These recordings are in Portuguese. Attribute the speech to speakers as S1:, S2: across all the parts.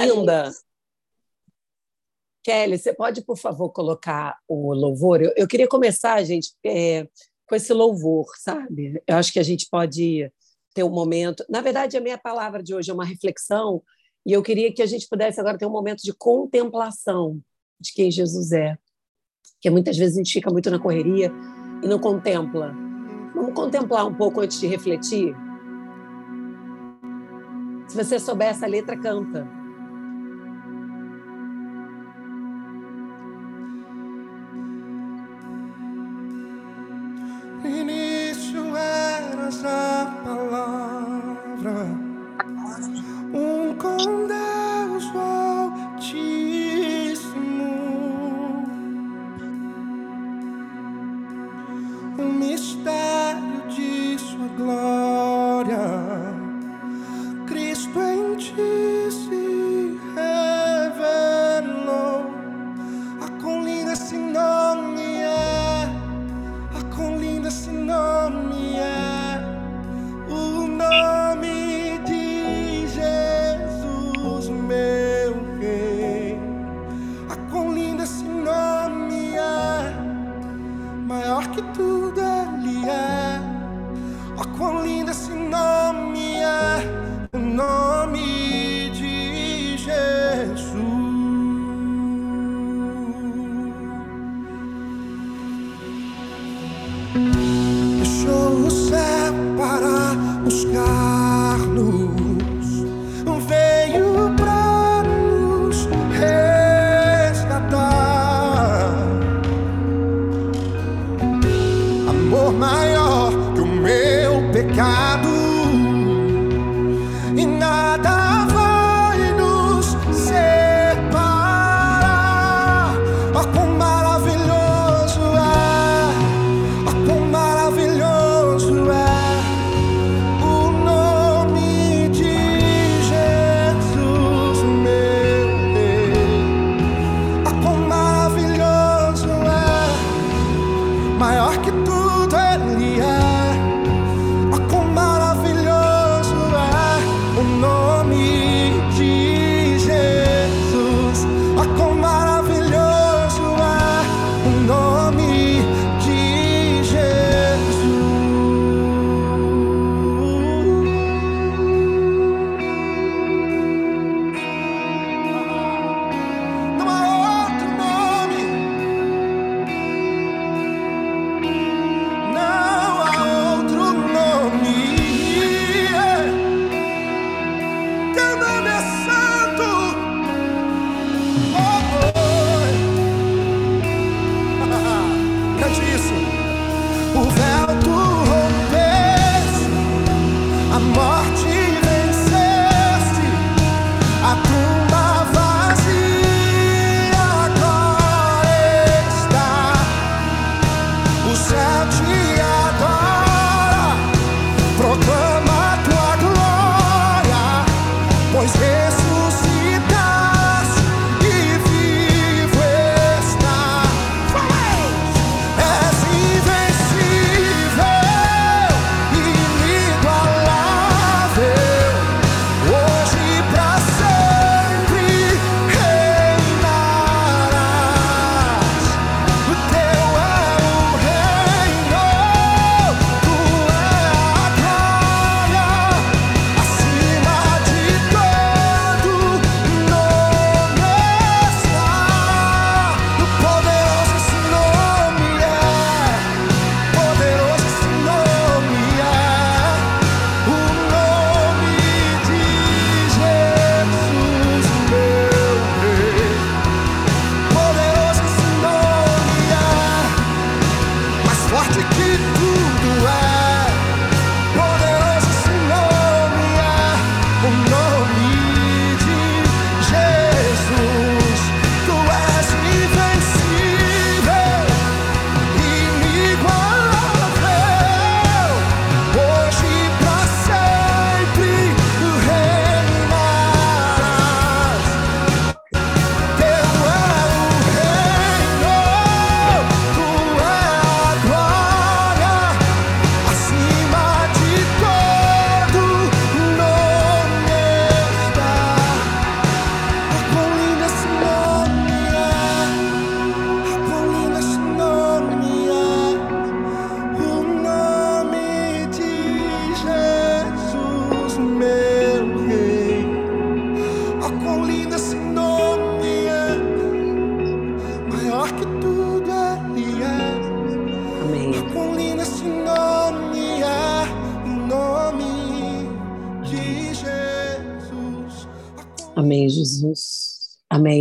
S1: Linda. Kelly, você pode, por favor, colocar o louvor? Eu, eu queria começar, gente, é, com esse louvor, sabe? Eu acho que a gente pode ter um momento. Na verdade, a minha palavra de hoje é uma reflexão, e eu queria que a gente pudesse agora ter um momento de contemplação de quem Jesus é. Porque muitas vezes a gente fica muito na correria e não contempla. Vamos contemplar um pouco antes de refletir? Se você souber essa letra, canta.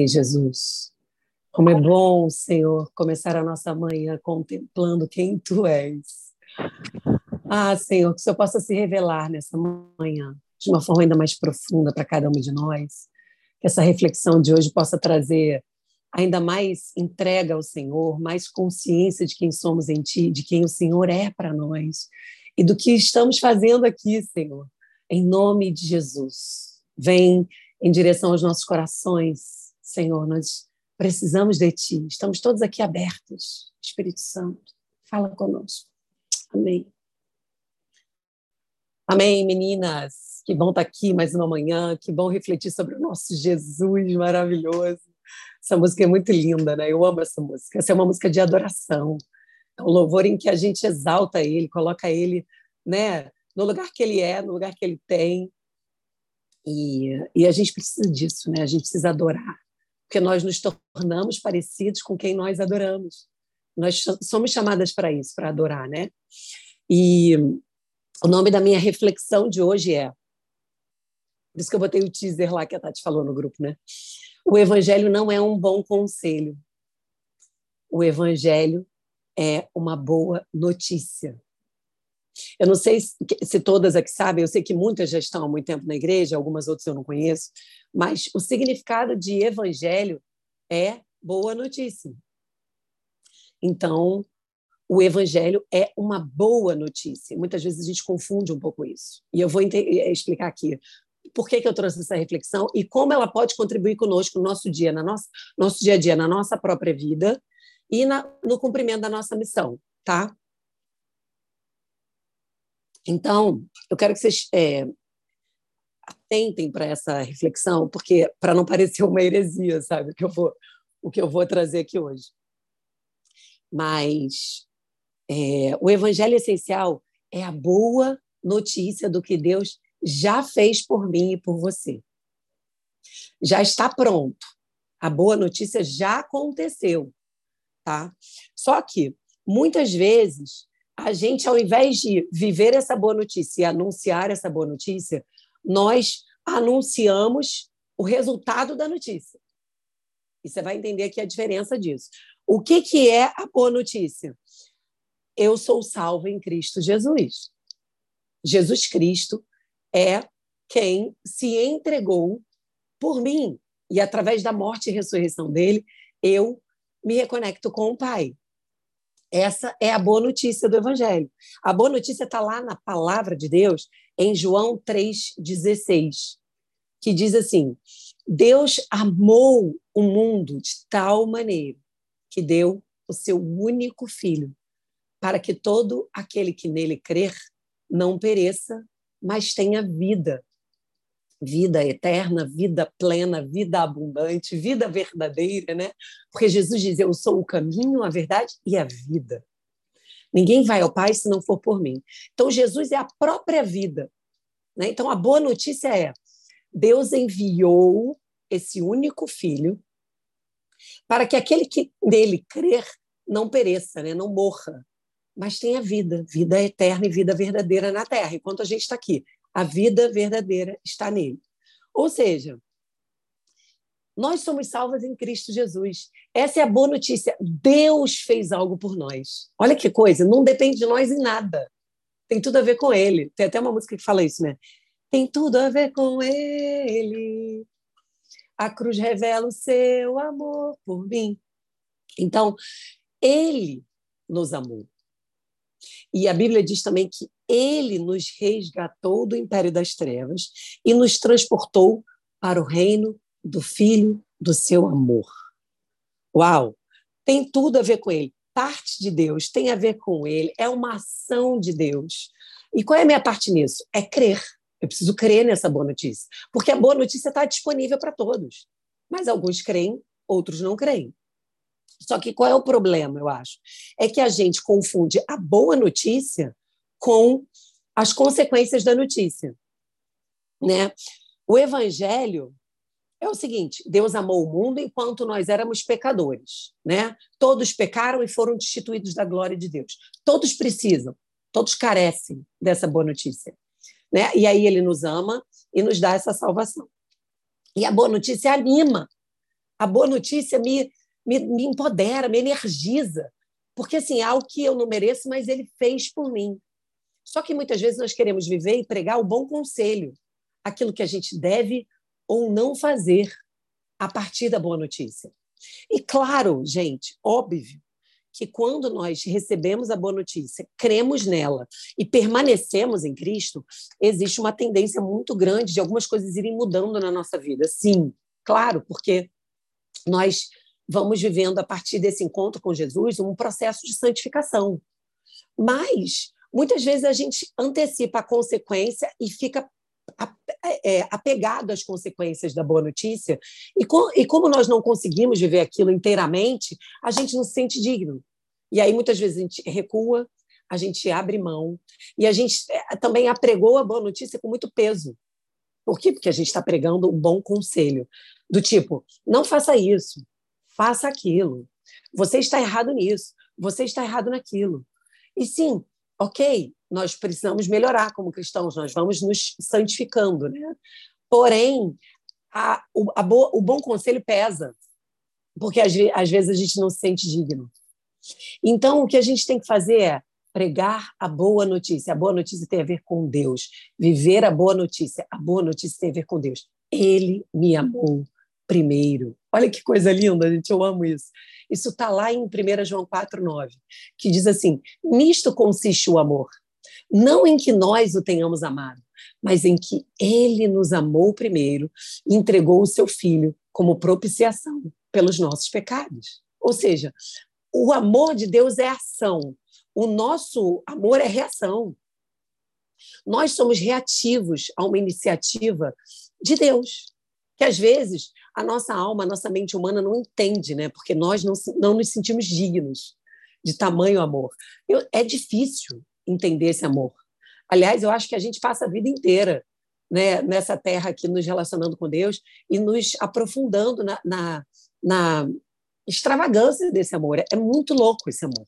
S2: Jesus.
S1: Como é bom, Senhor, começar a nossa manhã contemplando quem Tu és. Ah, Senhor, que o Senhor possa se revelar nessa manhã de uma forma ainda mais profunda para cada um de nós. Que essa reflexão de hoje possa trazer ainda mais entrega ao Senhor, mais consciência de quem somos em Ti, de quem o Senhor é para nós e do que estamos fazendo aqui, Senhor. Em nome de Jesus. Vem em direção aos nossos corações, Senhor. Nós Precisamos de Ti. Estamos todos aqui abertos. Espírito Santo, fala conosco. Amém. Amém, meninas. Que bom estar aqui mais uma manhã. Que bom refletir sobre o nosso Jesus maravilhoso. Essa música é muito linda, né? Eu amo essa música. Essa é uma música de adoração. É um louvor em que a gente exalta Ele, coloca Ele, né? No lugar que Ele é, no lugar que Ele tem. E, e a gente precisa disso, né? A gente precisa adorar porque nós nos tornamos parecidos com quem nós adoramos. Nós somos chamadas para isso, para adorar, né? E o nome da minha reflexão de hoje é. Por isso que eu botei o teaser lá que a Tati falou no grupo, né? O evangelho não é um bom conselho. O evangelho é uma boa notícia. Eu não sei se todas aqui sabem, eu sei que muitas já estão há muito tempo na igreja, algumas outras eu não conheço, mas o significado de evangelho é boa notícia. Então, o evangelho é uma boa notícia. Muitas vezes a gente confunde um pouco isso. E eu vou eh, explicar aqui por que, que eu trouxe essa reflexão e como ela pode contribuir conosco no nosso dia, na nossa, nosso dia a dia, na nossa própria vida e na, no cumprimento da nossa missão, tá? Então, eu quero que vocês é, atentem para essa reflexão, porque para não parecer uma heresia, sabe, o que eu vou, o que eu vou trazer aqui hoje. Mas é, o evangelho essencial é a boa notícia do que Deus já fez por mim e por você. Já está pronto. A boa notícia já aconteceu, tá? Só que muitas vezes a gente, ao invés de viver essa boa notícia e anunciar essa boa notícia, nós anunciamos o resultado da notícia. E você vai entender aqui a diferença disso. O que, que é a boa notícia? Eu sou salvo em Cristo Jesus. Jesus Cristo é quem se entregou por mim. E através da morte e ressurreição dele, eu me reconecto com o Pai. Essa é a boa notícia do Evangelho. A boa notícia está lá na palavra de Deus, em João 3,16, que diz assim: Deus amou o mundo de tal maneira que deu o seu único filho, para que todo aquele que nele crer não pereça, mas tenha vida vida eterna, vida plena, vida abundante, vida verdadeira, né? Porque Jesus diz: Eu sou o caminho, a verdade e a vida. Ninguém vai ao Pai se não for por mim. Então, Jesus é a própria vida. Né? Então, a boa notícia é: Deus enviou esse único filho para que aquele que nele crer não pereça, né? não morra, mas tenha vida, vida eterna e vida verdadeira na terra, enquanto a gente está aqui. A vida verdadeira está nele. Ou seja, nós somos salvas em Cristo Jesus. Essa é a boa notícia. Deus fez algo por nós. Olha que coisa, não depende de nós em nada. Tem tudo a ver com Ele. Tem até uma música que fala isso, né? Tem tudo a ver com Ele. A cruz revela o seu amor por mim. Então, Ele nos amou. E a Bíblia diz também que ele nos resgatou do império das trevas e nos transportou para o reino do Filho do seu amor. Uau! Tem tudo a ver com ele. Parte de Deus tem a ver com ele, é uma ação de Deus. E qual é a minha parte nisso? É crer. Eu preciso crer nessa boa notícia, porque a boa notícia está disponível para todos. Mas alguns creem, outros não creem. Só que qual é o problema, eu acho? É que a gente confunde a boa notícia com as consequências da notícia. Né? O evangelho é o seguinte: Deus amou o mundo enquanto nós éramos pecadores, né? Todos pecaram e foram destituídos da glória de Deus. Todos precisam, todos carecem dessa boa notícia, né? E aí ele nos ama e nos dá essa salvação. E a boa notícia anima. A boa notícia me, me, me empodera, me energiza, porque assim, é algo que eu não mereço, mas ele fez por mim. Só que muitas vezes nós queremos viver e pregar o bom conselho, aquilo que a gente deve ou não fazer a partir da boa notícia. E claro, gente, óbvio que quando nós recebemos a boa notícia, cremos nela e permanecemos em Cristo, existe uma tendência muito grande de algumas coisas irem mudando na nossa vida. Sim, claro, porque nós vamos vivendo a partir desse encontro com Jesus um processo de santificação. Mas muitas vezes a gente antecipa a consequência e fica é, apegado às consequências da boa notícia, e, com, como nós não conseguimos viver aquilo inteiramente, a gente não se sente digno. E aí, muitas vezes, a gente recua, a gente abre mão, e a gente é, também apregou a boa notícia com muito peso. Por quê? Porque a gente está pregando um bom conselho, do tipo, não faça isso, faça aquilo. Você está errado nisso, você está errado naquilo. E sim, ok, nós precisamos melhorar como cristãos, nós vamos nos santificando, né? Porém, a, o, a bo, o bom conselho pesa, porque às, às vezes a gente não se sente digno. Então, o que a gente tem que fazer é pregar a boa notícia. A boa notícia tem a ver com Deus. Viver a boa notícia. A boa notícia tem a ver com Deus. Ele me amou primeiro. Olha que coisa linda, gente, eu amo isso. Isso está lá em 1 João 4,9, que diz assim: Nisto consiste o amor, não em que nós o tenhamos amado, mas em que ele nos amou primeiro e entregou o seu filho como propiciação pelos nossos pecados. Ou seja, o amor de Deus é ação, o nosso amor é reação. Nós somos reativos a uma iniciativa de Deus, que às vezes a nossa alma, a nossa mente humana não entende, né? Porque nós não, não nos sentimos dignos de tamanho amor. Eu, é difícil entender esse amor. Aliás, eu acho que a gente passa a vida inteira né, nessa terra aqui, nos relacionando com Deus e nos aprofundando na, na, na extravagância desse amor. É, é muito louco esse amor.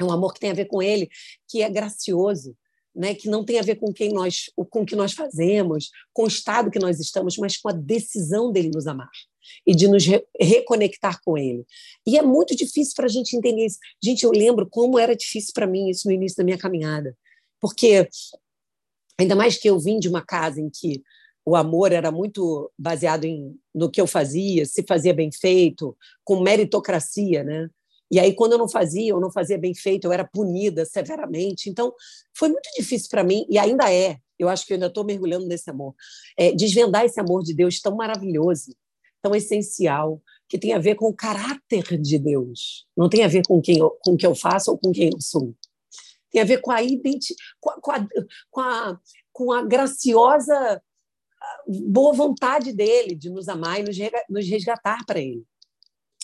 S1: É um amor que tem a ver com Ele, que é gracioso, né, que não tem a ver com quem nós, com o que nós fazemos, com o estado que nós estamos, mas com a decisão dele nos amar e de nos re reconectar com ele. E é muito difícil para a gente entender isso. Gente, eu lembro como era difícil para mim isso no início da minha caminhada, porque ainda mais que eu vim de uma casa em que o amor era muito baseado em, no que eu fazia, se fazia bem feito, com meritocracia, né? E aí, quando eu não fazia, ou não fazia bem feito, eu era punida severamente. Então, foi muito difícil para mim, e ainda é. Eu acho que eu ainda estou mergulhando nesse amor. É, desvendar esse amor de Deus tão maravilhoso, tão essencial, que tem a ver com o caráter de Deus. Não tem a ver com, quem eu, com o que eu faço ou com quem eu sou. Tem a ver com a identidade, com, com, a, com, a, com a graciosa ah, boa vontade dele de nos amar e nos resgatar para ele.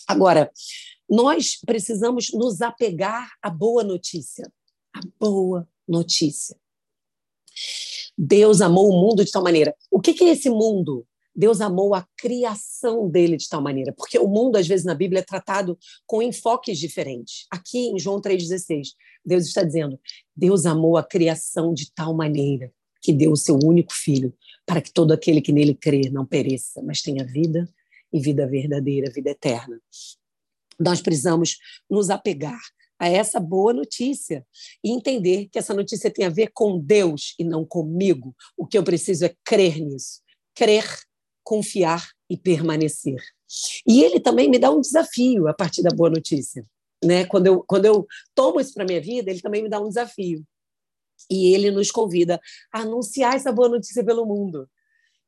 S1: Agora, nós precisamos nos apegar à boa notícia. A boa notícia. Deus amou o mundo de tal maneira. O que é esse mundo? Deus amou a criação dele de tal maneira, porque o mundo, às vezes, na Bíblia é tratado com enfoques diferentes. Aqui em João 3,16, Deus está dizendo: Deus amou a criação de tal maneira que deu o seu único filho, para que todo aquele que nele crer não pereça, mas tenha vida e vida verdadeira, vida eterna. Nós precisamos nos apegar a essa boa notícia e entender que essa notícia tem a ver com Deus e não comigo. O que eu preciso é crer nisso, crer, confiar e permanecer. E ele também me dá um desafio a partir da boa notícia. Né? Quando, eu, quando eu tomo isso para minha vida, ele também me dá um desafio. E ele nos convida a anunciar essa boa notícia pelo mundo.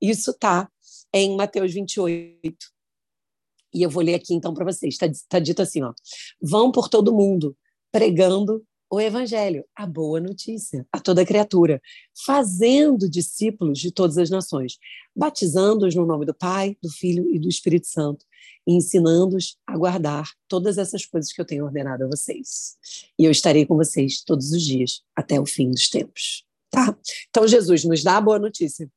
S1: Isso está em Mateus 28, e eu vou ler aqui então para vocês. Está tá dito assim: ó, vão por todo mundo pregando o evangelho, a boa notícia, a toda criatura, fazendo discípulos de todas as nações, batizando-os no nome do Pai, do Filho e do Espírito Santo, ensinando-os a guardar todas essas coisas que eu tenho ordenado a vocês. E eu estarei com vocês todos os dias até o fim dos tempos. Tá? Então Jesus nos dá a boa notícia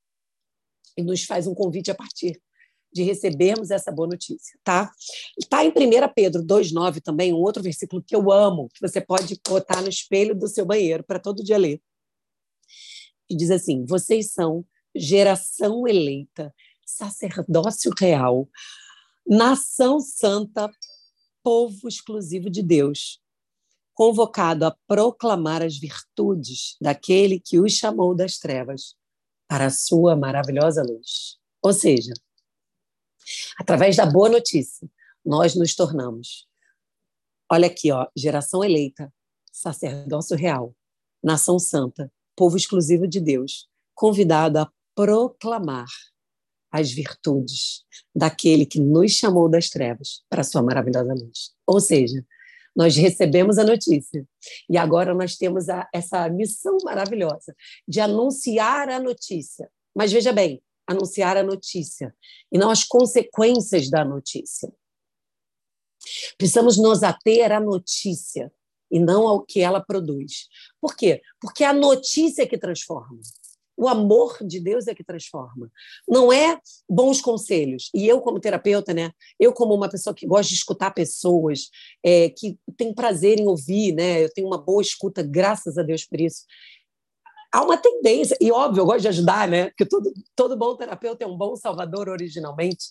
S1: e nos faz um convite a partir de recebermos essa boa notícia, tá? Está em 1 Pedro 2,9 também, um outro versículo que eu amo, que você pode botar no espelho do seu banheiro para todo dia ler. E diz assim: vocês são geração eleita, sacerdócio real, nação santa, povo exclusivo de Deus, convocado a proclamar as virtudes daquele que os chamou das trevas para a sua maravilhosa luz. Ou seja, através da boa notícia, nós nos tornamos. Olha aqui, ó, geração eleita, sacerdócio real, nação santa, povo exclusivo de Deus, convidado a proclamar as virtudes daquele que nos chamou das trevas para a sua maravilhosa luz. Ou seja, nós recebemos a notícia e agora nós temos a, essa missão maravilhosa de anunciar a notícia. Mas veja bem, anunciar a notícia e não as consequências da notícia. Precisamos nos ater à notícia e não ao que ela produz. Por quê? Porque é a notícia que transforma. O amor de Deus é que transforma. Não é bons conselhos. E eu, como terapeuta, né? Eu, como uma pessoa que gosta de escutar pessoas, é, que tem prazer em ouvir, né? Eu tenho uma boa escuta, graças a Deus por isso. Há uma tendência, e óbvio, eu gosto de ajudar, né? Porque todo, todo bom terapeuta é um bom salvador originalmente.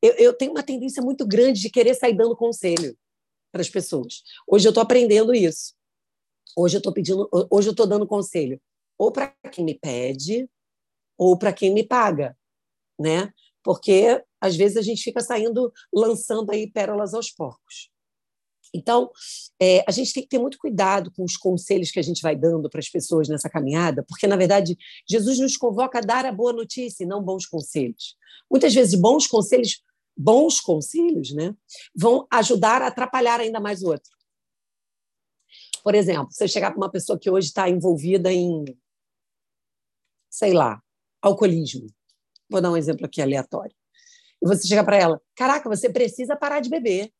S1: Eu, eu tenho uma tendência muito grande de querer sair dando conselho para as pessoas. Hoje eu estou aprendendo isso. Hoje eu estou pedindo, hoje eu estou dando conselho ou para quem me pede ou para quem me paga, né? Porque às vezes a gente fica saindo lançando aí pérolas aos porcos. Então, é, a gente tem que ter muito cuidado com os conselhos que a gente vai dando para as pessoas nessa caminhada, porque, na verdade, Jesus nos convoca a dar a boa notícia e não bons conselhos. Muitas vezes, bons conselhos, bons conselhos, né, vão ajudar a atrapalhar ainda mais o outro. Por exemplo, se eu chegar para uma pessoa que hoje está envolvida em sei lá, alcoolismo. Vou dar um exemplo aqui aleatório. E você chega para ela: caraca, você precisa parar de beber.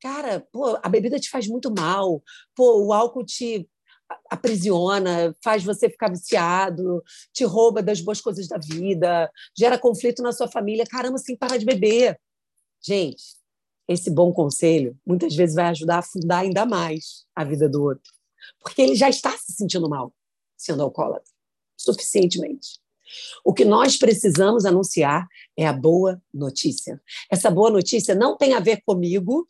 S1: Cara, pô, a bebida te faz muito mal. Pô, o álcool te aprisiona, faz você ficar viciado, te rouba das boas coisas da vida, gera conflito na sua família. Caramba, sem parar de beber. Gente, esse bom conselho muitas vezes vai ajudar a afundar ainda mais a vida do outro, porque ele já está se sentindo mal sendo alcoólatra suficientemente. O que nós precisamos anunciar é a boa notícia. Essa boa notícia não tem a ver comigo,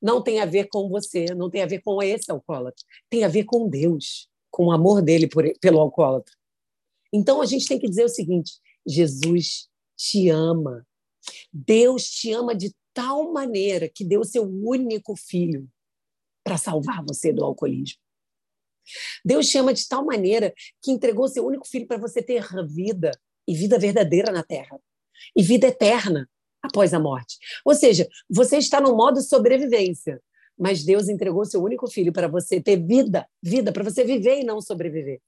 S1: não tem a ver com você, não tem a ver com esse alcoólatra, tem a ver com Deus, com o amor dele por, pelo alcoólatra. Então a gente tem que dizer o seguinte: Jesus te ama. Deus te ama de tal maneira que deu seu único filho para salvar você do alcoolismo. Deus te ama de tal maneira que entregou seu único filho para você ter vida e vida verdadeira na terra e vida eterna após a morte. Ou seja, você está no modo sobrevivência, mas Deus entregou seu único filho para você ter vida, vida para você viver e não sobreviver.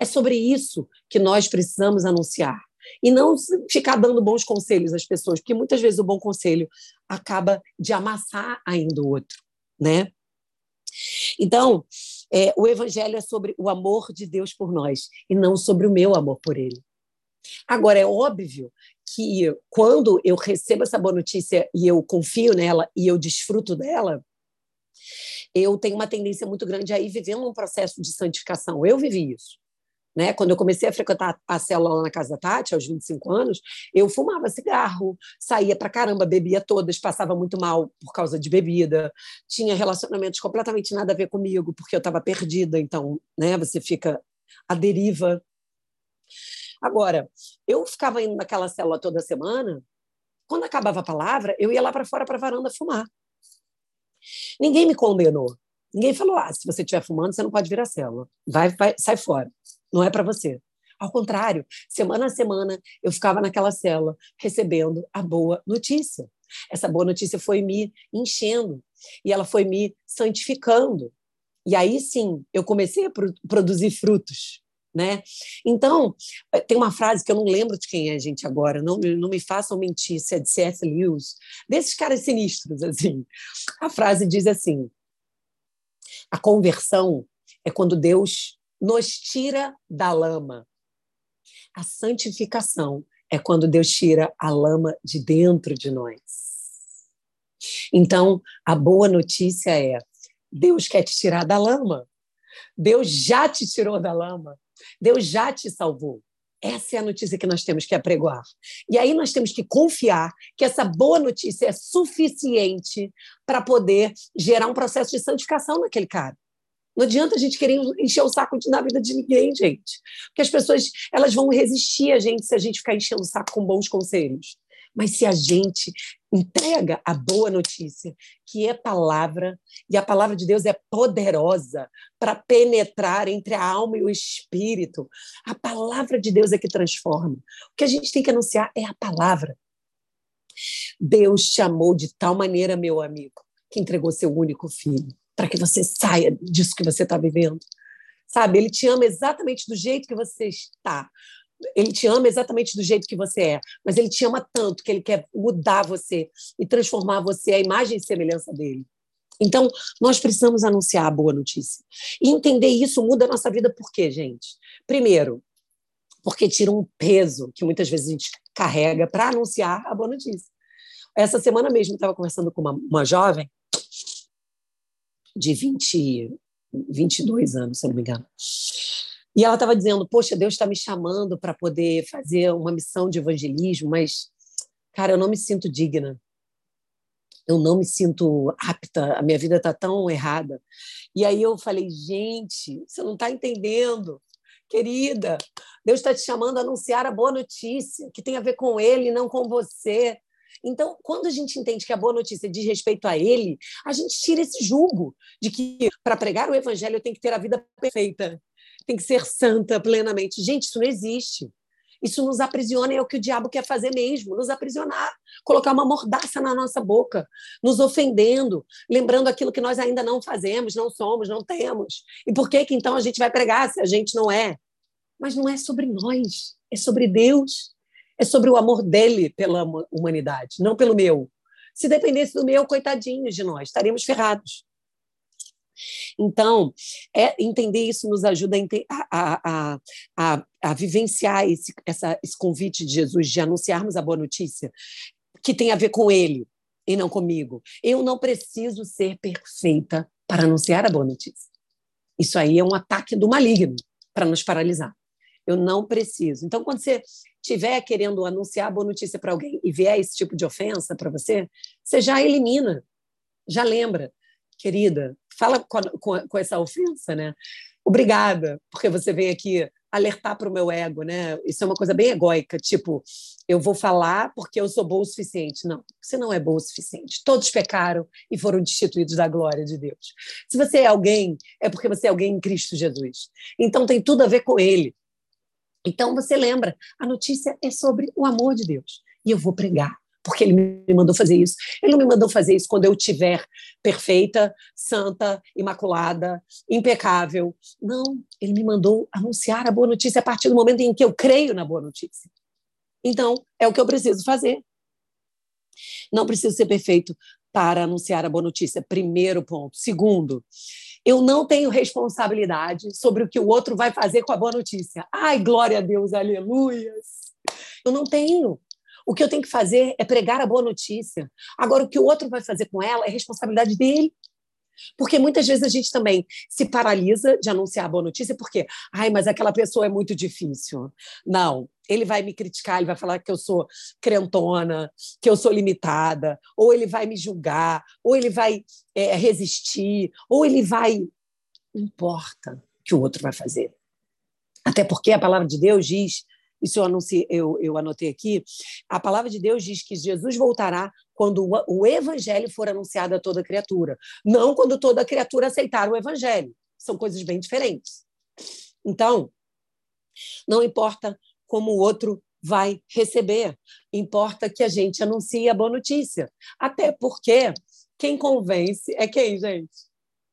S1: É sobre isso que nós precisamos anunciar. E não ficar dando bons conselhos às pessoas, porque muitas vezes o bom conselho acaba de amassar ainda o outro, né? Então, é, o Evangelho é sobre o amor de Deus por nós e não sobre o meu amor por Ele. Agora, é óbvio que quando eu recebo essa boa notícia e eu confio nela e eu desfruto dela, eu tenho uma tendência muito grande a ir vivendo um processo de santificação. Eu vivi isso. Né? Quando eu comecei a frequentar a célula lá na casa da Tati, aos 25 anos, eu fumava cigarro, saía para caramba, bebia todas, passava muito mal por causa de bebida, tinha relacionamentos completamente nada a ver comigo, porque eu estava perdida, então né, você fica à deriva. Agora, eu ficava indo naquela célula toda semana, quando acabava a palavra, eu ia lá para fora para varanda fumar. Ninguém me condenou. Ninguém falou: ah, se você estiver fumando, você não pode vir à célula. Vai, vai, sai fora não é para você. Ao contrário, semana a semana eu ficava naquela cela recebendo a boa notícia. Essa boa notícia foi me enchendo e ela foi me santificando. E aí sim, eu comecei a produzir frutos, né? Então, eh, tem uma frase que eu não lembro de quem é, gente, agora, não, não me façam mentir, se é de C.S. Lewis, desses caras sinistros, assim. A frase diz assim: a conversão é quando Deus nos tira da lama. A santificação é quando Deus tira a lama de dentro de nós. Então, a boa notícia é: Deus quer te tirar da lama. Deus já te tirou da lama. Deus já te salvou. Essa é a notícia que nós temos que apregoar. E aí nós temos que confiar que essa boa notícia é suficiente para poder gerar um processo de santificação naquele cara. Não adianta a gente querer encher o saco na vida de ninguém, gente. Porque as pessoas elas vão resistir a gente se a gente ficar enchendo o saco com bons conselhos. Mas se a gente entrega a boa notícia, que é palavra, e a palavra de Deus é poderosa para penetrar entre a alma e o espírito, a palavra de Deus é que transforma. O que a gente tem que anunciar é a palavra. Deus te amou de tal maneira, meu amigo, que entregou seu único filho para que você saia disso que você está vivendo. Sabe? Ele te ama exatamente do jeito que você está. Ele te ama exatamente do jeito que você é, mas ele te ama tanto que ele quer mudar você e transformar você à imagem e semelhança dele. Então, nós precisamos anunciar a boa notícia. E entender isso muda a nossa vida por quê, gente? Primeiro, porque tira um peso que muitas vezes a gente carrega para anunciar a boa notícia. Essa semana mesmo eu estava conversando com uma, uma jovem de 20, 22 anos, se não me engano. E ela estava dizendo: Poxa, Deus está me chamando para poder fazer uma missão de evangelismo, mas, cara, eu não me sinto digna. Eu não me sinto apta, a minha vida está tão errada. E aí eu falei: Gente, você não está entendendo. Querida, Deus está te chamando a anunciar a boa notícia, que tem a ver com Ele, não com você. Então, quando a gente entende que a boa notícia diz respeito a ele, a gente tira esse julgo de que para pregar o evangelho eu tenho que ter a vida perfeita, tem que ser santa plenamente. Gente, isso não existe. Isso nos aprisiona e é o que o diabo quer fazer mesmo, nos aprisionar, colocar uma mordaça na nossa boca, nos ofendendo, lembrando aquilo que nós ainda não fazemos, não somos, não temos. E por que que então a gente vai pregar se a gente não é? Mas não é sobre nós, é sobre Deus é sobre o amor dele pela humanidade, não pelo meu. Se dependesse do meu, coitadinhos de nós, estaríamos ferrados. Então, é, entender isso nos ajuda a, a, a, a vivenciar esse, essa, esse convite de Jesus de anunciarmos a boa notícia, que tem a ver com ele e não comigo. Eu não preciso ser perfeita para anunciar a boa notícia. Isso aí é um ataque do maligno para nos paralisar. Eu não preciso. Então, quando você estiver querendo anunciar boa notícia para alguém e vier esse tipo de ofensa para você, você já elimina, já lembra. Querida, fala com, com, com essa ofensa, né? Obrigada, porque você veio aqui alertar para o meu ego, né? Isso é uma coisa bem egóica, tipo, eu vou falar porque eu sou bom o suficiente. Não, você não é bom o suficiente. Todos pecaram e foram destituídos da glória de Deus. Se você é alguém, é porque você é alguém em Cristo Jesus. Então tem tudo a ver com Ele. Então você lembra, a notícia é sobre o amor de Deus. E eu vou pregar, porque ele me mandou fazer isso. Ele não me mandou fazer isso quando eu tiver perfeita, santa, imaculada, impecável. Não, ele me mandou anunciar a boa notícia a partir do momento em que eu creio na boa notícia. Então, é o que eu preciso fazer. Não preciso ser perfeito para anunciar a boa notícia. Primeiro ponto. Segundo, eu não tenho responsabilidade sobre o que o outro vai fazer com a boa notícia. Ai, glória a Deus, aleluias. Eu não tenho. O que eu tenho que fazer é pregar a boa notícia. Agora, o que o outro vai fazer com ela é responsabilidade dele. Porque muitas vezes a gente também se paralisa de anunciar a boa notícia, porque, ai, mas aquela pessoa é muito difícil. Não, ele vai me criticar, ele vai falar que eu sou crentona, que eu sou limitada, ou ele vai me julgar, ou ele vai é, resistir, ou ele vai. Não importa o que o outro vai fazer. Até porque a palavra de Deus diz isso eu, eu, eu anotei aqui, a palavra de Deus diz que Jesus voltará quando o, o evangelho for anunciado a toda criatura, não quando toda criatura aceitar o evangelho. São coisas bem diferentes. Então, não importa como o outro vai receber, importa que a gente anuncie a boa notícia. Até porque quem convence é quem, gente?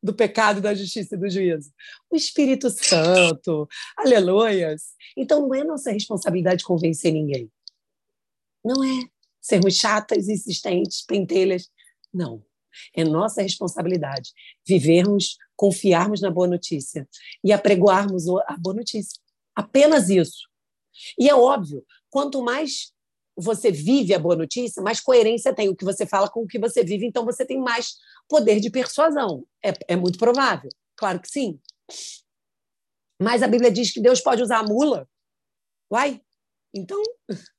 S1: do pecado, da justiça e do juízo? O Espírito Santo. Aleluias. Então não é nossa responsabilidade convencer ninguém. Não é sermos chatas, insistentes, pentelhas. Não. É nossa responsabilidade vivermos, confiarmos na boa notícia e apregoarmos a boa notícia. Apenas isso. E é óbvio, quanto mais você vive a boa notícia, mais coerência tem o que você fala com o que você vive, então você tem mais poder de persuasão. É, é muito provável, claro que sim. Mas a Bíblia diz que Deus pode usar a mula. Uai, então.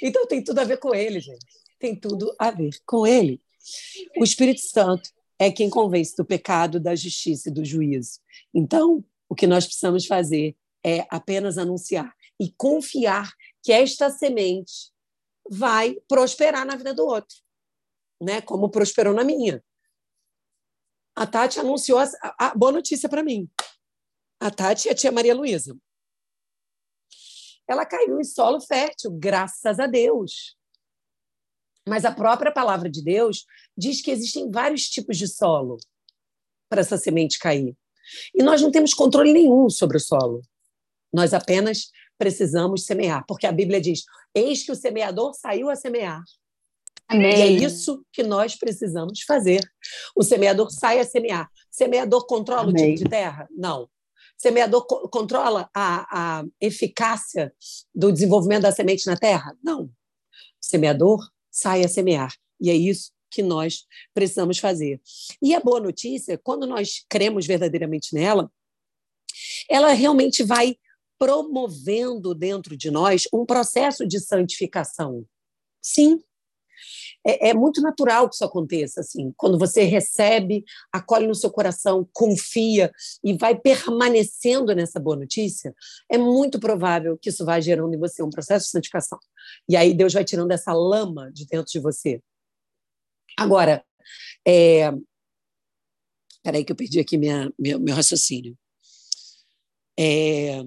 S1: Então tem tudo a ver com ele, gente. Tem tudo a ver com ele. O Espírito Santo é quem convence do pecado, da justiça e do juízo. Então, o que nós precisamos fazer é apenas anunciar e confiar que esta semente vai prosperar na vida do outro, né? Como prosperou na minha. A Tati anunciou a, a boa notícia para mim. A Tati e a tia Maria Luísa. Ela caiu em solo fértil, graças a Deus. Mas a própria palavra de Deus diz que existem vários tipos de solo para essa semente cair. E nós não temos controle nenhum sobre o solo. Nós apenas precisamos semear, porque a Bíblia diz: Eis que o semeador saiu a semear. Amém. E é isso que nós precisamos fazer. O semeador sai a semear. O semeador controla Amém. o tipo de terra? Não. O semeador co controla a, a eficácia do desenvolvimento da semente na terra? Não. O semeador sai a semear. E é isso que nós precisamos fazer. E a boa notícia, quando nós cremos verdadeiramente nela, ela realmente vai promovendo dentro de nós um processo de santificação. Sim. É, é, muito natural que isso aconteça, assim, quando você recebe, acolhe no seu coração, confia e vai permanecendo nessa boa notícia, é muito provável que isso vai gerando em você um processo de santificação. E aí Deus vai tirando essa lama de dentro de você. Agora, é... peraí que eu perdi aqui minha, meu, meu raciocínio. É...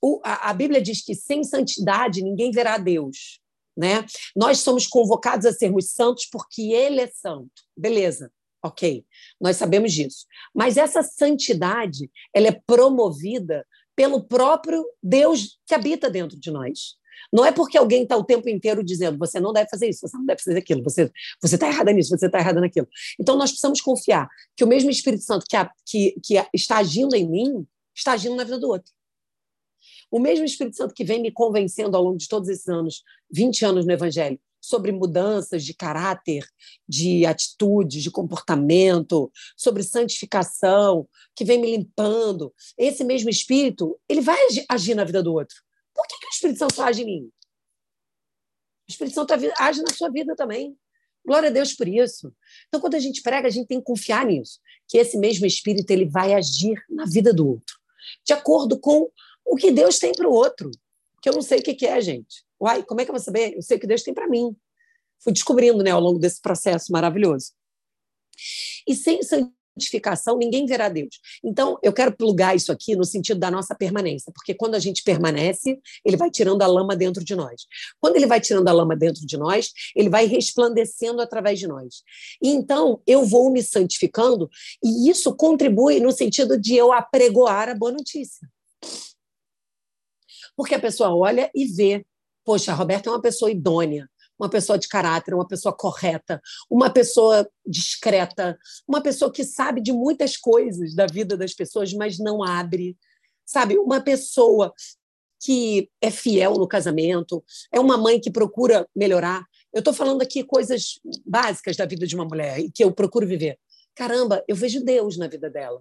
S1: O, a, a Bíblia diz que sem santidade ninguém verá Deus. Né? Nós somos convocados a sermos santos porque Ele é santo. Beleza, ok, nós sabemos disso. Mas essa santidade ela é promovida pelo próprio Deus que habita dentro de nós. Não é porque alguém está o tempo inteiro dizendo você não deve fazer isso, você não deve fazer aquilo, você você está errada nisso, você está errada naquilo. Então nós precisamos confiar que o mesmo Espírito Santo que, a, que, que está agindo em mim está agindo na vida do outro. O mesmo Espírito Santo que vem me convencendo ao longo de todos esses anos, 20 anos no Evangelho, sobre mudanças de caráter, de atitude, de comportamento, sobre santificação, que vem me limpando. Esse mesmo Espírito, ele vai agir na vida do outro. Por que, que o Espírito Santo age em mim? O Espírito Santo age na sua vida também. Glória a Deus por isso. Então, quando a gente prega, a gente tem que confiar nisso, que esse mesmo Espírito ele vai agir na vida do outro, de acordo com o que Deus tem para o outro, que eu não sei o que, que é, gente. Uai, como é que eu vou saber? Eu sei o que Deus tem para mim. Fui descobrindo né, ao longo desse processo maravilhoso. E sem santificação, ninguém verá Deus. Então, eu quero plugar isso aqui no sentido da nossa permanência, porque quando a gente permanece, ele vai tirando a lama dentro de nós. Quando ele vai tirando a lama dentro de nós, ele vai resplandecendo através de nós. E então, eu vou me santificando, e isso contribui no sentido de eu apregoar a boa notícia. Porque a pessoa olha e vê, poxa, a Roberta é uma pessoa idônea, uma pessoa de caráter, uma pessoa correta, uma pessoa discreta, uma pessoa que sabe de muitas coisas da vida das pessoas, mas não abre. Sabe, uma pessoa que é fiel no casamento, é uma mãe que procura melhorar. Eu estou falando aqui coisas básicas da vida de uma mulher e que eu procuro viver. Caramba, eu vejo Deus na vida dela.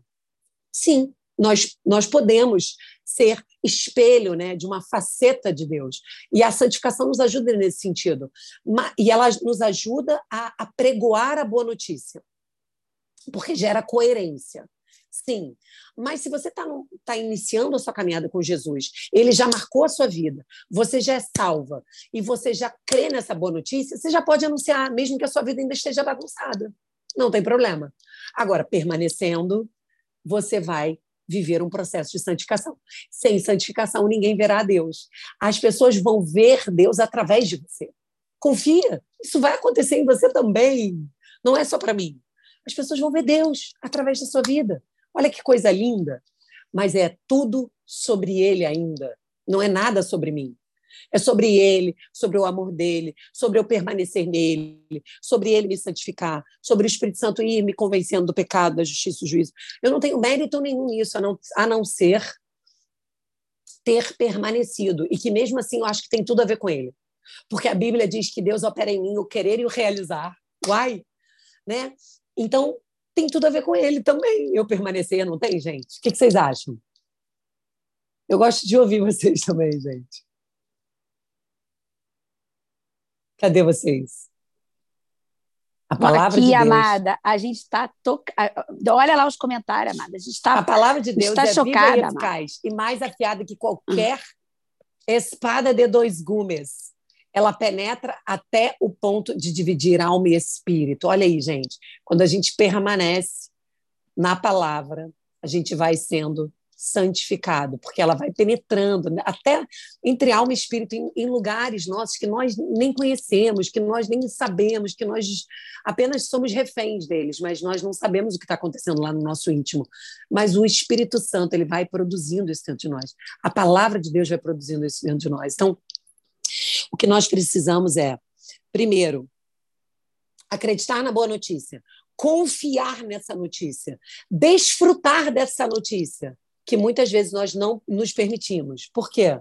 S1: Sim, nós, nós podemos ser espelho né, de uma faceta de Deus. E a santificação nos ajuda nesse sentido. E ela nos ajuda a, a pregoar a boa notícia, porque gera coerência. Sim, mas se você está tá iniciando a sua caminhada com Jesus, ele já marcou a sua vida, você já é salva e você já crê nessa boa notícia, você já pode anunciar, mesmo que a sua vida ainda esteja bagunçada. Não tem problema. Agora, permanecendo, você vai viver um processo de santificação. Sem santificação, ninguém verá a Deus. As pessoas vão ver Deus através de você. Confia, isso vai acontecer em você também. Não é só para mim. As pessoas vão ver Deus através da sua vida. Olha que coisa linda. Mas é tudo sobre Ele ainda. Não é nada sobre mim. É sobre ele, sobre o amor dele, sobre eu permanecer nele, sobre ele me santificar, sobre o Espírito Santo ir me convencendo do pecado, da justiça e do juízo. Eu não tenho mérito nenhum nisso, a não, a não ser ter permanecido e que mesmo assim eu acho que tem tudo a ver com ele. Porque a Bíblia diz que Deus opera em mim o querer e o realizar. Uai, né? Então, tem tudo a ver com ele também, eu permanecer, não tem, gente? O que vocês acham? Eu gosto de ouvir vocês também, gente. Cadê vocês?
S3: A palavra Aqui, de Deus. amada, a gente está tocando. Olha lá os comentários, amada. A gente está.
S1: A palavra de Deus tá é chocada, viva e eficaz amada. e mais afiada que qualquer espada de dois gumes. Ela penetra até o ponto de dividir alma e espírito. Olha aí, gente. Quando a gente permanece na palavra, a gente vai sendo santificado, porque ela vai penetrando né, até entre alma e espírito em, em, lugares nossos que nós nem conhecemos, que nós nem sabemos, que nós apenas somos reféns deles, mas nós não sabemos o que está acontecendo lá no nosso íntimo. Mas o Espírito Santo ele vai produzindo isso dentro de nós. A palavra de Deus vai produzindo isso dentro de nós. Então, o que nós precisamos é, primeiro, acreditar na boa notícia, confiar nessa notícia, desfrutar dessa notícia que muitas vezes nós não nos permitimos. Por quê?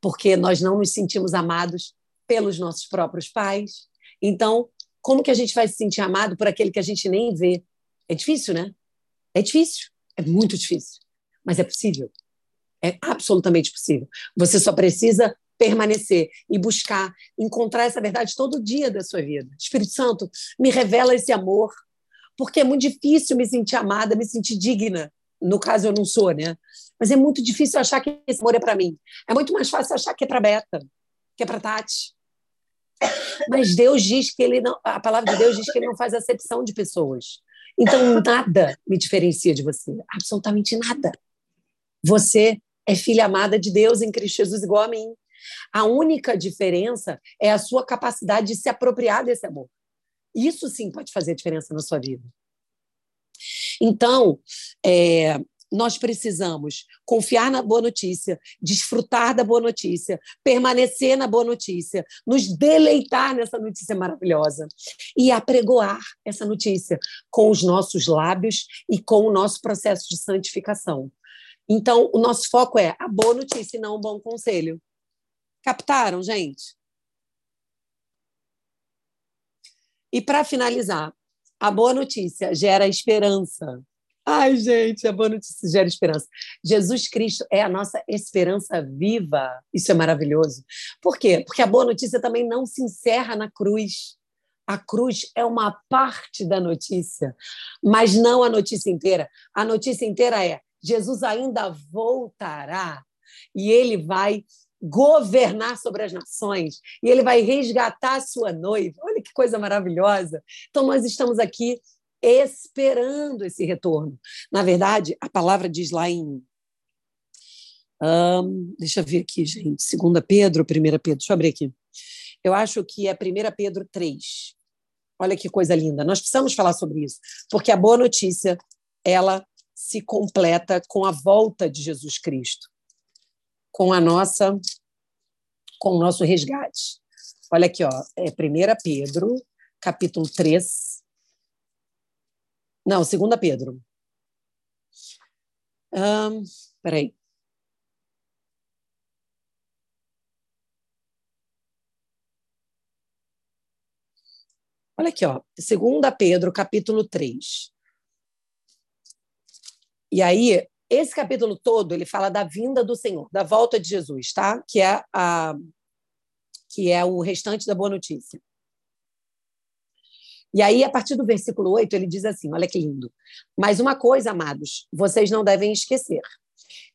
S1: Porque nós não nos sentimos amados pelos nossos próprios pais. Então, como que a gente vai se sentir amado por aquele que a gente nem vê? É difícil, né? É difícil. É muito difícil. Mas é possível. É absolutamente possível. Você só precisa permanecer e buscar encontrar essa verdade todo dia da sua vida. Espírito Santo, me revela esse amor, porque é muito difícil me sentir amada, me sentir digna no caso, eu não sou, né? Mas é muito difícil achar que esse amor é para mim. É muito mais fácil achar que é para Beta, que é para Tati. Mas Deus diz que ele não, a palavra de Deus diz que ele não faz acepção de pessoas. Então nada me diferencia de você, absolutamente nada. Você é filha amada de Deus em Cristo Jesus igual a mim. A única diferença é a sua capacidade de se apropriar desse amor. Isso sim pode fazer diferença na sua vida. Então, é, nós precisamos confiar na boa notícia, desfrutar da boa notícia, permanecer na boa notícia, nos deleitar nessa notícia maravilhosa e apregoar essa notícia com os nossos lábios e com o nosso processo de santificação. Então, o nosso foco é a boa notícia e não o bom conselho. Captaram, gente? E para finalizar, a boa notícia gera esperança. Ai, gente, a boa notícia gera esperança. Jesus Cristo é a nossa esperança viva. Isso é maravilhoso. Por quê? Porque a boa notícia também não se encerra na cruz. A cruz é uma parte da notícia, mas não a notícia inteira. A notícia inteira é: Jesus ainda voltará e ele vai governar sobre as nações e ele vai resgatar a sua noiva. Olha que coisa maravilhosa. Então, nós estamos aqui esperando esse retorno. Na verdade, a palavra diz lá em. Um, deixa eu ver aqui, gente. Segunda Pedro, primeira Pedro, deixa eu abrir aqui. Eu acho que é 1 Pedro 3. Olha que coisa linda. Nós precisamos falar sobre isso, porque a boa notícia ela se completa com a volta de Jesus Cristo com a nossa com o nosso resgate. Olha aqui, ó, é 1 Pedro, capítulo 3. Não, 2 Pedro. Um, peraí. Olha aqui, ó, 2 Pedro, capítulo 3. E aí, esse capítulo todo ele fala da vinda do Senhor, da volta de Jesus, tá? Que é a que é o restante da boa notícia. E aí, a partir do versículo 8, ele diz assim: olha que lindo. Mas uma coisa, amados, vocês não devem esquecer: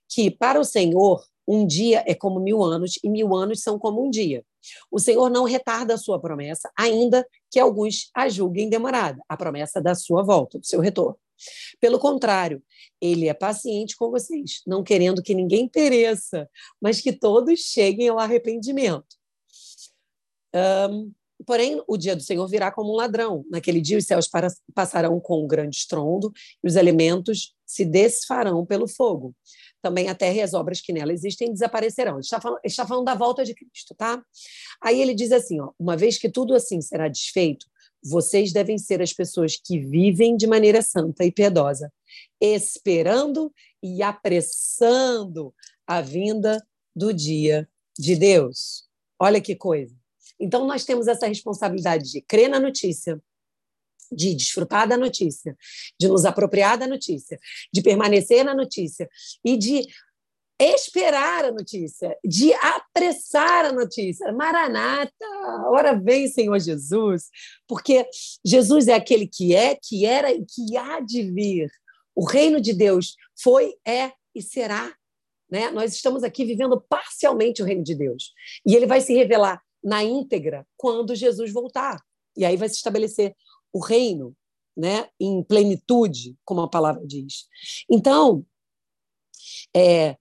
S1: que para o Senhor, um dia é como mil anos, e mil anos são como um dia. O Senhor não retarda a sua promessa, ainda que alguns a julguem demorada, a promessa da sua volta, do seu retorno. Pelo contrário, ele é paciente com vocês, não querendo que ninguém pereça, mas que todos cheguem ao arrependimento. Um, porém, o dia do Senhor virá como um ladrão. Naquele dia, os céus passarão com um grande estrondo e os elementos se desfarão pelo fogo. Também a terra e as obras que nela existem desaparecerão. Ele está falando, está falando da volta de Cristo, tá? Aí ele diz assim: ó, uma vez que tudo assim será desfeito, vocês devem ser as pessoas que vivem de maneira santa e piedosa, esperando e apressando a vinda do dia de Deus. Olha que coisa. Então, nós temos essa responsabilidade de crer na notícia, de desfrutar da notícia, de nos apropriar da notícia, de permanecer na notícia e de esperar a notícia, de apressar a notícia. Maranata, ora vem, Senhor Jesus, porque Jesus é aquele que é, que era e que há de vir. O reino de Deus foi, é e será. Né? Nós estamos aqui vivendo parcialmente o reino de Deus. E ele vai se revelar na íntegra quando Jesus voltar. E aí vai se estabelecer o reino né, em plenitude, como a palavra diz. Então, é,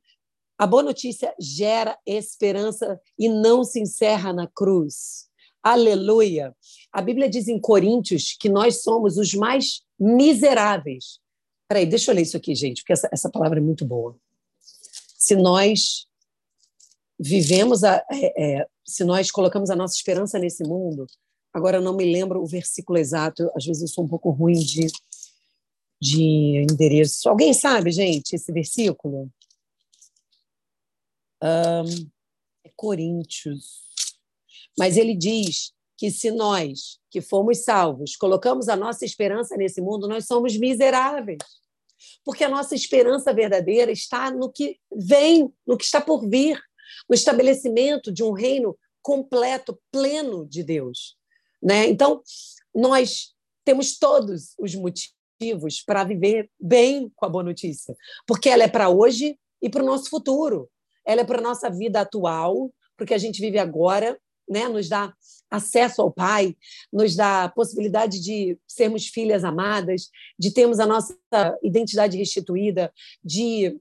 S1: a boa notícia gera esperança e não se encerra na cruz. Aleluia! A Bíblia diz em Coríntios que nós somos os mais miseráveis. Peraí, deixa eu ler isso aqui, gente, porque essa, essa palavra é muito boa. Se nós vivemos, a, é, é, se nós colocamos a nossa esperança nesse mundo, agora eu não me lembro o versículo exato, às vezes eu sou um pouco ruim de, de endereço. Alguém sabe, gente, esse versículo? Um, é Coríntios. Mas ele diz que se nós, que fomos salvos, colocamos a nossa esperança nesse mundo, nós somos miseráveis. Porque a nossa esperança verdadeira está no que vem, no que está por vir, no estabelecimento de um reino completo, pleno de Deus. Né? Então, nós temos todos os motivos para viver bem com a boa notícia, porque ela é para hoje e para o nosso futuro. Ela é para a nossa vida atual, porque a gente vive agora, né? nos dá acesso ao Pai, nos dá a possibilidade de sermos filhas amadas, de termos a nossa identidade restituída, de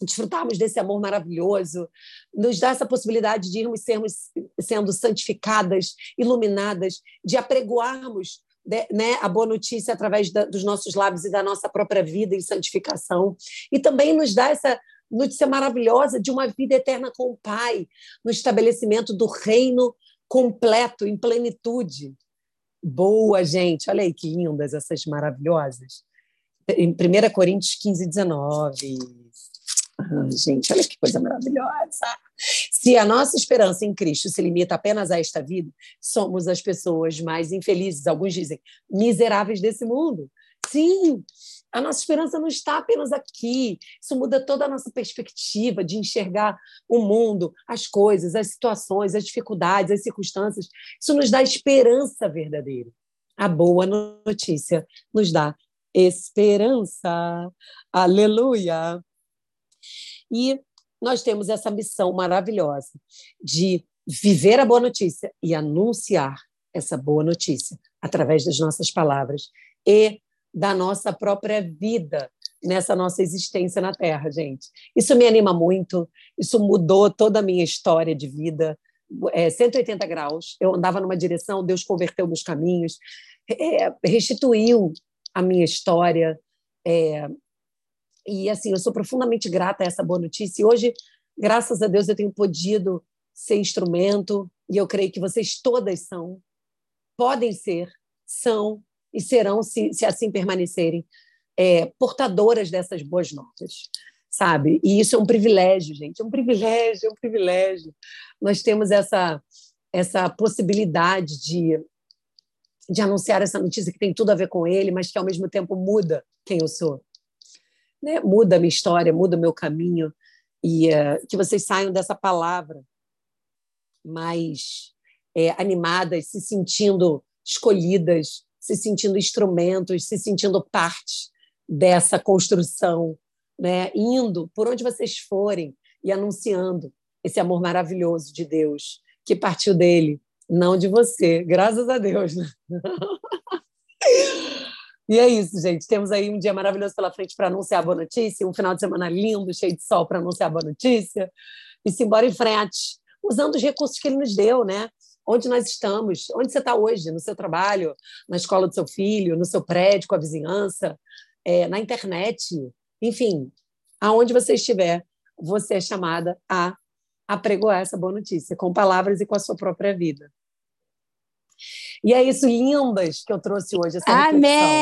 S1: desfrutarmos desse amor maravilhoso, nos dá essa possibilidade de irmos sermos sendo santificadas, iluminadas, de apregoarmos né, a boa notícia através da, dos nossos lábios e da nossa própria vida em santificação. E também nos dá essa notícia maravilhosa de uma vida eterna com o Pai, no estabelecimento do reino completo, em plenitude. Boa, gente. Olha aí que lindas essas maravilhosas. Em 1 Coríntios 15, 19. Ah, gente, olha que coisa maravilhosa. Se a nossa esperança em Cristo se limita apenas a esta vida, somos as pessoas mais infelizes, alguns dizem, miseráveis desse mundo. Sim, a nossa esperança não está apenas aqui. Isso muda toda a nossa perspectiva de enxergar o mundo, as coisas, as situações, as dificuldades, as circunstâncias. Isso nos dá esperança verdadeira. A boa notícia nos dá esperança. Aleluia! E nós temos essa missão maravilhosa de viver a boa notícia e anunciar essa boa notícia através das nossas palavras e da nossa própria vida nessa nossa existência na Terra, gente. Isso me anima muito, isso mudou toda a minha história de vida, é, 180 graus. Eu andava numa direção, Deus converteu meus caminhos, é, restituiu a minha história. É, e assim, eu sou profundamente grata a essa boa notícia. E hoje, graças a Deus, eu tenho podido ser instrumento, e eu creio que vocês todas são, podem ser, são e serão, se, se assim permanecerem, é, portadoras dessas boas notas, sabe? E isso é um privilégio, gente, é um privilégio, é um privilégio. Nós temos essa, essa possibilidade de, de anunciar essa notícia que tem tudo a ver com ele, mas que ao mesmo tempo muda quem eu sou. Né? Muda a minha história, muda o meu caminho, e uh, que vocês saiam dessa palavra mais é, animadas, se sentindo escolhidas, se sentindo instrumentos, se sentindo parte dessa construção, né? indo por onde vocês forem e anunciando esse amor maravilhoso de Deus que partiu dele, não de você, graças a Deus. Né? e é isso, gente. Temos aí um dia maravilhoso pela frente para anunciar a boa notícia, um final de semana lindo, cheio de sol para anunciar a boa notícia, e se embora em frente, usando os recursos que ele nos deu, né? Onde nós estamos, onde você está hoje, no seu trabalho, na escola do seu filho, no seu prédio, com a vizinhança, é, na internet, enfim, aonde você estiver, você é chamada a apregoar essa boa notícia, com palavras e com a sua própria vida. E é isso, lindas, que eu trouxe hoje, essa
S3: Amém!
S1: reflexão.